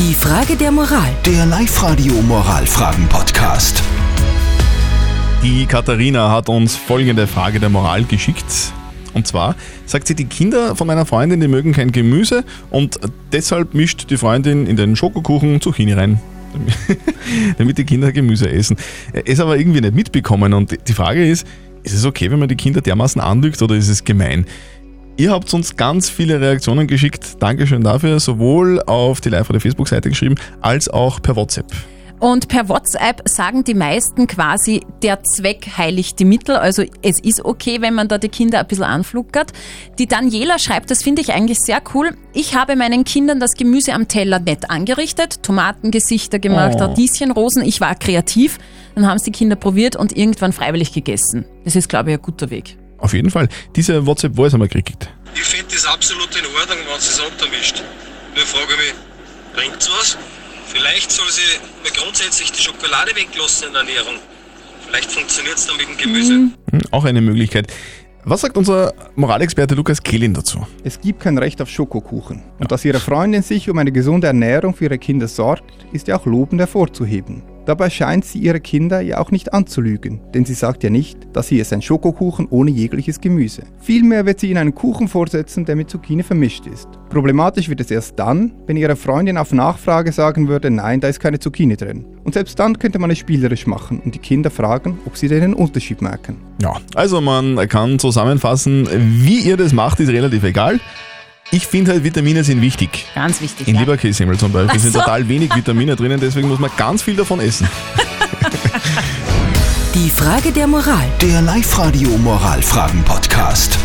Die Frage der Moral. Der Live-Radio Moralfragen-Podcast. Die Katharina hat uns folgende Frage der Moral geschickt. Und zwar sagt sie, die Kinder von meiner Freundin, die mögen kein Gemüse und deshalb mischt die Freundin in den Schokokuchen Zucchini rein. damit die Kinder Gemüse essen. Es aber irgendwie nicht mitbekommen und die Frage ist, ist es okay, wenn man die Kinder dermaßen anlügt oder ist es gemein? Ihr habt uns ganz viele Reaktionen geschickt. Dankeschön dafür. Sowohl auf die Live-Radio-Facebook-Seite geschrieben, als auch per WhatsApp. Und per WhatsApp sagen die meisten quasi, der Zweck heiligt die Mittel. Also es ist okay, wenn man da die Kinder ein bisschen anfluckert. Die Daniela schreibt, das finde ich eigentlich sehr cool. Ich habe meinen Kindern das Gemüse am Teller nett angerichtet, Tomatengesichter gemacht, Oh. Radieschenrosen. Ich war kreativ. Dann haben es die Kinder probiert und irgendwann freiwillig gegessen. Das ist, glaube ich, ein guter Weg. Auf jeden Fall. Diese WhatsApp-Voice haben wir gekriegt. Ich finde das absolut in Ordnung, wenn sie es untermischt. Nur frage ich mich, bringt's was? Vielleicht soll sie mal grundsätzlich die Schokolade weglassen in der Ernährung. Vielleicht funktioniert es dann mit dem Gemüse. Hm, auch eine Möglichkeit. Was sagt unser Moralexperte Lukas Kehlin dazu? Es gibt kein Recht auf Schokokuchen. Und dass Ihre Freundin sich um eine gesunde Ernährung für ihre Kinder sorgt, ist ja auch lobend hervorzuheben. Dabei scheint sie ihre Kinder ja auch nicht anzulügen, denn sie sagt ja nicht, dass hier ist ein Schokokuchen ohne jegliches Gemüse. Vielmehr wird sie ihnen einen Kuchen vorsetzen, der mit Zucchini vermischt ist. Problematisch wird es erst dann, wenn ihre Freundin auf Nachfrage sagen würde, nein, da ist keine Zucchini drin. Und selbst dann könnte man es spielerisch machen und die Kinder fragen, ob sie den Unterschied merken. Ja, also man kann zusammenfassen, wie ihr das macht, ist relativ egal. Ich finde halt, Vitamine sind wichtig. Ganz wichtig. In ja. Leberkässemmel zum Beispiel Ach sind so. total wenig Vitamine drinnen, deswegen muss man ganz viel davon essen. Die Frage der Moral. Der Live-Radio Moralfragen-Podcast.